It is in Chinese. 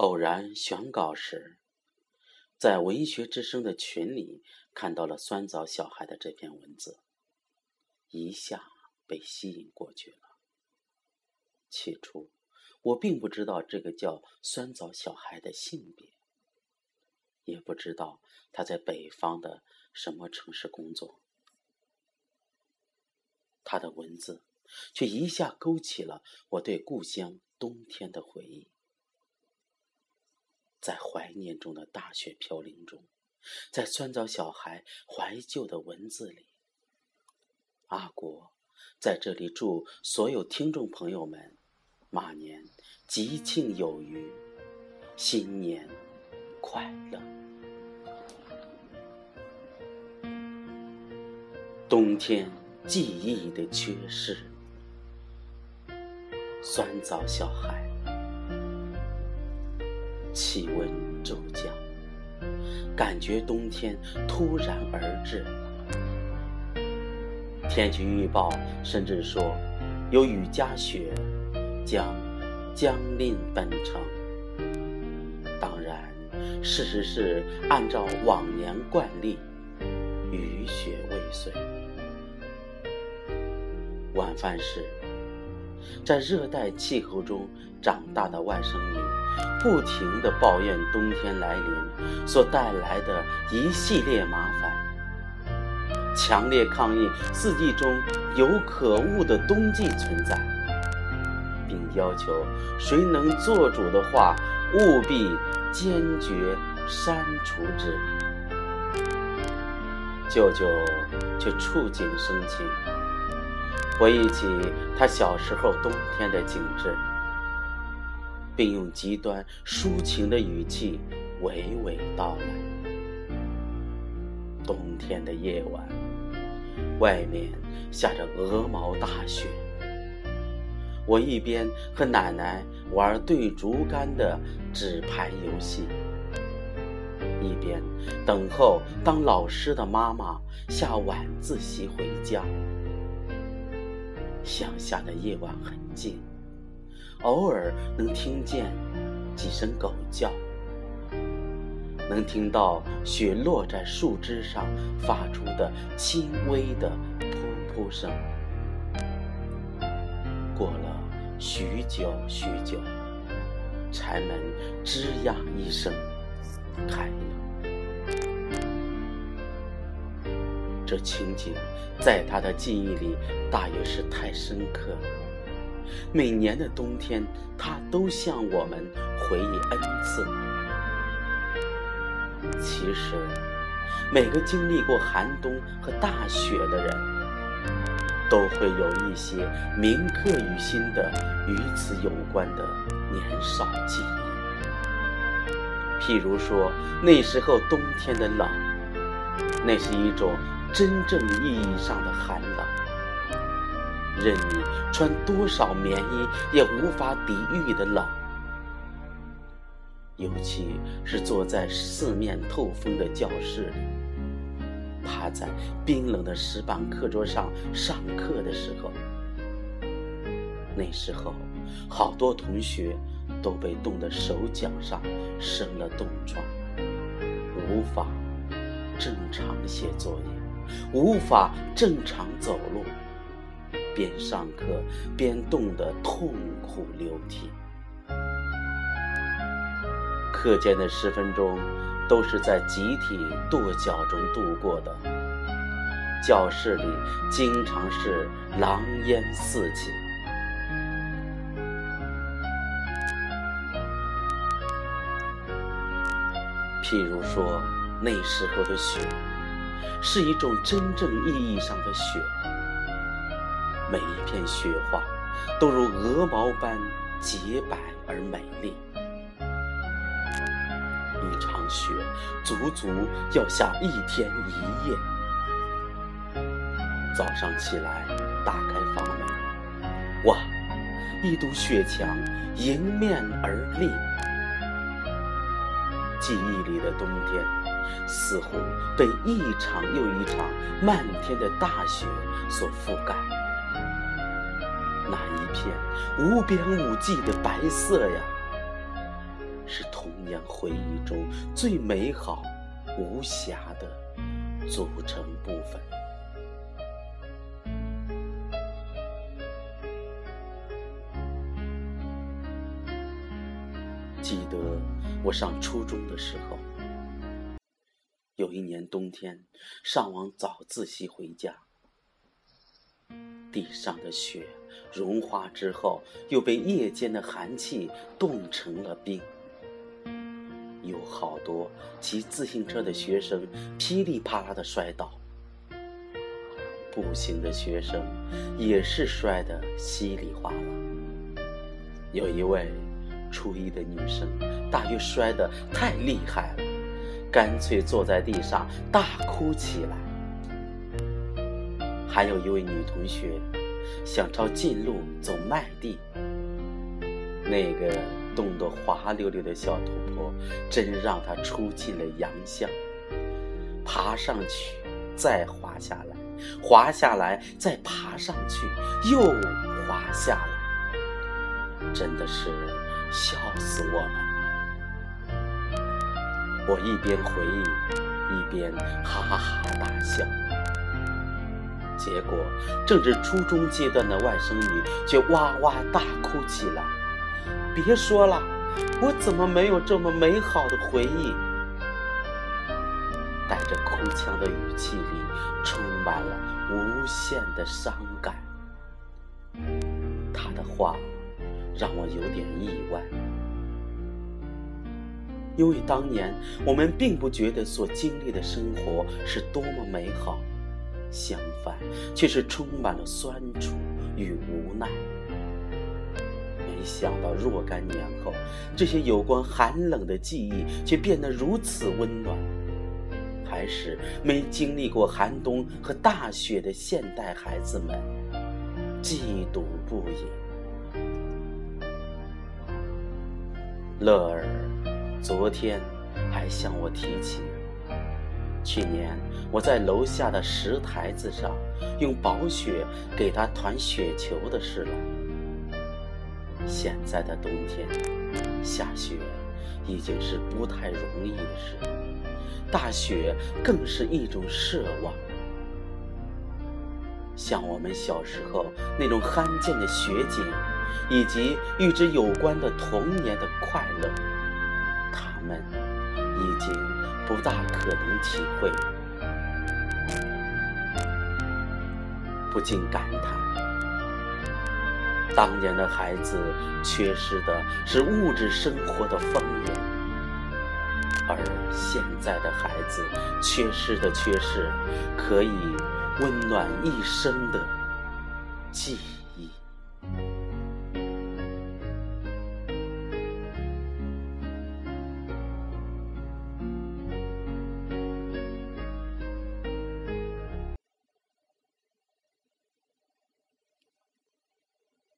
偶然选稿时，在文学之声的群里看到了酸枣小孩的这篇文字，一下被吸引过去了。起初，我并不知道这个叫酸枣小孩的性别，也不知道他在北方的什么城市工作。他的文字却一下勾起了我对故乡冬天的回忆。在怀念中的大雪飘零中，在酸枣小孩怀旧的文字里，阿国在这里祝所有听众朋友们马年吉庆有余，新年快乐。冬天记忆的缺失，酸枣小孩。气温骤降，感觉冬天突然而至。天气预报甚至说有雨夹雪将将临本城。当然，事实是按照往年惯例，雨雪未遂。晚饭时，在热带气候中长大的外甥女。不停地抱怨冬天来临所带来的一系列麻烦，强烈抗议四季中有可恶的冬季存在，并要求谁能做主的话，务必坚决删除之。舅舅却触景生情，回忆起他小时候冬天的景致。并用极端抒情的语气娓娓道来：冬天的夜晚，外面下着鹅毛大雪。我一边和奶奶玩对竹竿的纸牌游戏，一边等候当老师的妈妈下晚自习回家。乡下的夜晚很静。偶尔能听见几声狗叫，能听到雪落在树枝上发出的轻微的噗噗声。过了许久许久，柴门吱呀一声开了。这情景在他的记忆里大约是太深刻了。每年的冬天，他都向我们回忆恩赐。其实，每个经历过寒冬和大雪的人，都会有一些铭刻于心的与此有关的年少记忆。譬如说，那时候冬天的冷，那是一种真正意义上的寒冷。任你穿多少棉衣也无法抵御的冷，尤其是坐在四面透风的教室里，趴在冰冷的石板课桌上上课的时候，那时候好多同学都被冻得手脚上生了冻疮，无法正常写作业，无法正常走路。边上课边冻得痛哭流涕，课间的十分钟都是在集体跺脚中度过的。教室里经常是狼烟四起。譬如说，那时候的雪，是一种真正意义上的雪。每一片雪花都如鹅毛般洁白而美丽。一场雪足足要下一天一夜。早上起来打开房门，哇，一堵雪墙迎面而立。记忆里的冬天，似乎被一场又一场漫天的大雪所覆盖。那一片无边无际的白色呀，是童年回忆中最美好、无瑕的组成部分。记得我上初中的时候，有一年冬天，上完早自习回家，地上的雪融化之后，又被夜间的寒气冻成了冰。有好多骑自行车的学生噼里啪啦的摔倒，步行的学生也是摔得稀里哗啦。有一位。初一的女生大约摔得太厉害了，干脆坐在地上大哭起来。还有一位女同学想抄近路走麦地，那个冻得滑溜溜的小土坡真让他出尽了洋相。爬上去，再滑下来，滑下来再爬上去，又滑下来，真的是。笑死我们了！我一边回忆，一边哈哈哈大笑。结果，正值初中阶段的外甥女却哇哇大哭起来。别说了，我怎么没有这么美好的回忆？带着哭腔的语气里，充满了无限的伤感。她的话。让我有点意外，因为当年我们并不觉得所经历的生活是多么美好，相反，却是充满了酸楚与无奈。没想到若干年后，这些有关寒冷的记忆却变得如此温暖，还是没经历过寒冬和大雪的现代孩子们嫉妒不已。乐儿昨天还向我提起，去年我在楼下的石台子上用薄雪给他团雪球的事了。现在的冬天下雪已经是不太容易的事，大雪更是一种奢望。像我们小时候那种罕见的雪景，以及与之有关的童年的快乐，他们已经不大可能体会。不禁感叹：当年的孩子缺失的是物质生活的丰盈，而现在的孩子缺失的却是可以。温暖一生的记忆。